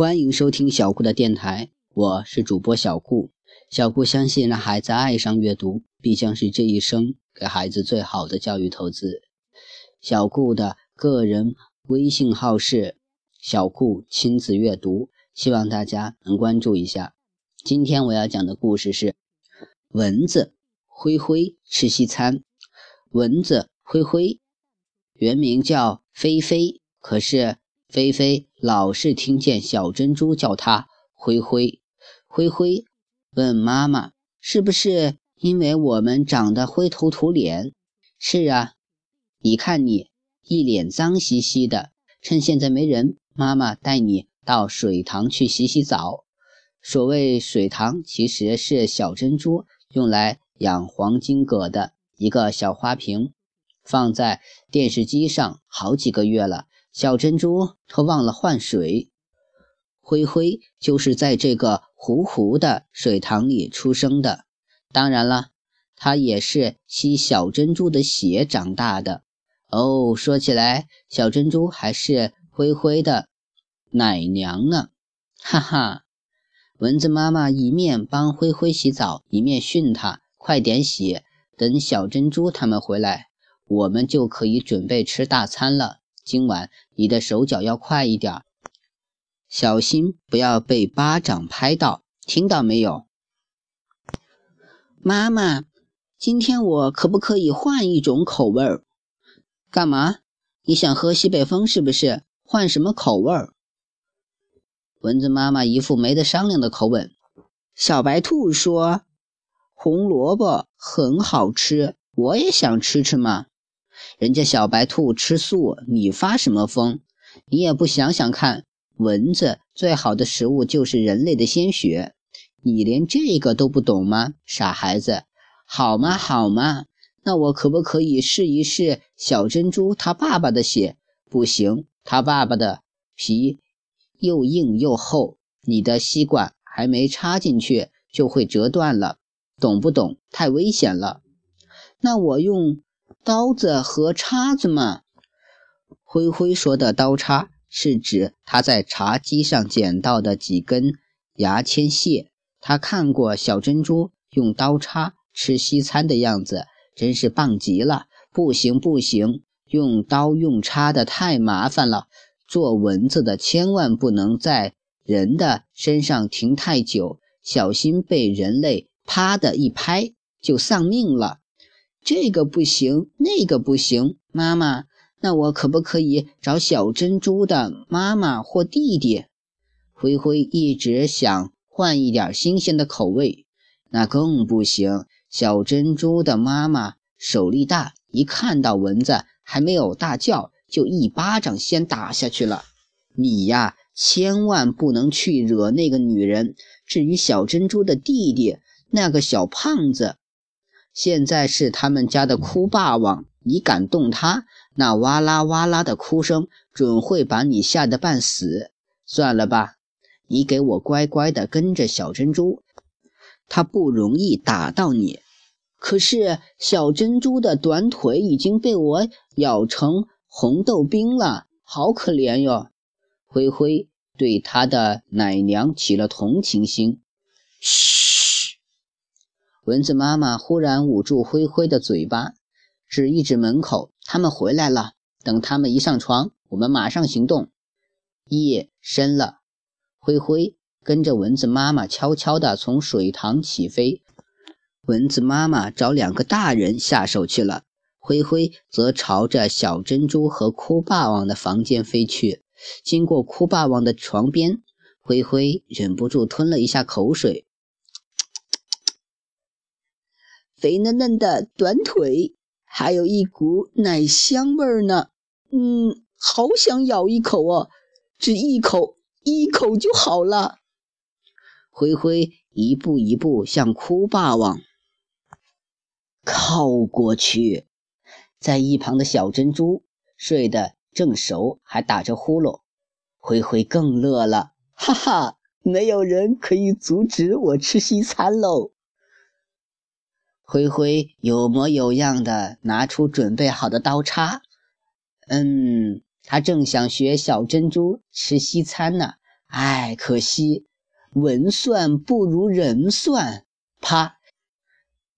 欢迎收听小顾的电台，我是主播小顾。小顾相信，让孩子爱上阅读，必将是这一生给孩子最好的教育投资。小顾的个人微信号是小顾亲子阅读，希望大家能关注一下。今天我要讲的故事是蚊子灰灰吃西餐。蚊子灰灰原名叫菲菲，可是菲菲老是听见小珍珠叫他灰灰。灰灰问妈妈：“是不是因为我们长得灰头土脸？”“是啊，你看你一脸脏兮兮的。趁现在没人，妈妈带你到水塘去洗洗澡。”所谓水塘，其实是小珍珠用来养黄金葛的一个小花瓶，放在电视机上好几个月了，小珍珠都忘了换水。灰灰就是在这个糊糊的水塘里出生的，当然了，它也是吸小珍珠的血长大的。哦，说起来，小珍珠还是灰灰的奶娘呢，哈哈。蚊子妈妈一面帮灰灰洗澡，一面训他：“快点洗，等小珍珠他们回来，我们就可以准备吃大餐了。今晚你的手脚要快一点。”小心不要被巴掌拍到，听到没有？妈妈，今天我可不可以换一种口味儿？干嘛？你想喝西北风是不是？换什么口味儿？蚊子妈妈一副没得商量的口吻。小白兔说：“红萝卜很好吃，我也想吃吃嘛。人家小白兔吃素，你发什么疯？你也不想想看。”蚊子最好的食物就是人类的鲜血，你连这个都不懂吗，傻孩子？好吗？好吗？那我可不可以试一试小珍珠它爸爸的血？不行，他爸爸的皮又硬又厚，你的吸管还没插进去就会折断了，懂不懂？太危险了。那我用刀子和叉子嘛？灰灰说的刀叉。是指他在茶几上捡到的几根牙签屑。他看过小珍珠用刀叉吃西餐的样子，真是棒极了。不行不行，用刀用叉的太麻烦了。做蚊子的千万不能在人的身上停太久，小心被人类啪的一拍就丧命了。这个不行，那个不行，妈妈。那我可不可以找小珍珠的妈妈或弟弟？灰灰一直想换一点新鲜的口味，那更不行。小珍珠的妈妈手力大，一看到蚊子还没有大叫，就一巴掌先打下去了。你呀，千万不能去惹那个女人。至于小珍珠的弟弟，那个小胖子，现在是他们家的哭霸王。你敢动他，那哇啦哇啦的哭声准会把你吓得半死。算了吧，你给我乖乖的跟着小珍珠，他不容易打到你。可是小珍珠的短腿已经被我咬成红豆冰了，好可怜哟。灰灰对他的奶娘起了同情心。嘘，蚊子妈妈忽然捂住灰灰的嘴巴。指一指门口，他们回来了。等他们一上床，我们马上行动。夜深了，灰灰跟着蚊子妈妈悄悄地从水塘起飞。蚊子妈妈找两个大人下手去了，灰灰则朝着小珍珠和哭霸王的房间飞去。经过哭霸王的床边，灰灰忍不住吞了一下口水，肥嫩嫩的短腿。还有一股奶香味儿呢，嗯，好想咬一口哦，只一口，一口就好了。灰灰一步一步向哭霸王靠过去，在一旁的小珍珠睡得正熟，还打着呼噜。灰灰更乐了，哈哈，没有人可以阻止我吃西餐喽。灰灰有模有样的拿出准备好的刀叉，嗯，他正想学小珍珠吃西餐呢，哎，可惜文算不如人算。啪，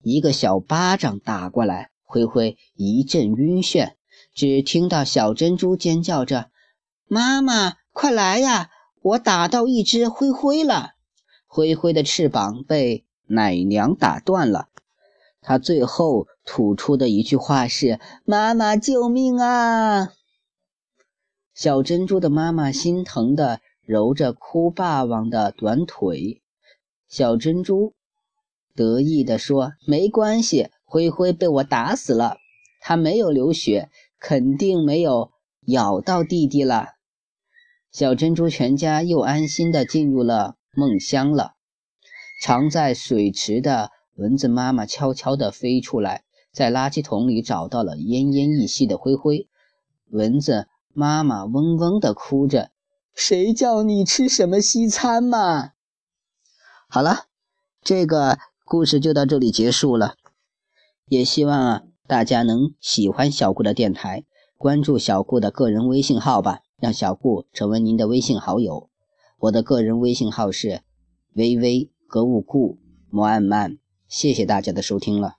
一个小巴掌打过来，灰灰一阵晕眩，只听到小珍珠尖叫着：“妈妈，快来呀！我打到一只灰灰了。”灰灰的翅膀被奶娘打断了。他最后吐出的一句话是：“妈妈，救命啊！”小珍珠的妈妈心疼的揉着哭霸王的短腿。小珍珠得意的说：“没关系，灰灰被我打死了，他没有流血，肯定没有咬到弟弟了。”小珍珠全家又安心的进入了梦乡了。藏在水池的。蚊子妈妈悄悄地飞出来，在垃圾桶里找到了奄奄一息的灰灰。蚊子妈妈嗡嗡地哭着：“谁叫你吃什么西餐嘛？”好了，这个故事就到这里结束了。也希望啊大家能喜欢小顾的电台，关注小顾的个人微信号吧，让小顾成为您的微信好友。我的个人微信号是微微格物顾摩安曼。谢谢大家的收听了。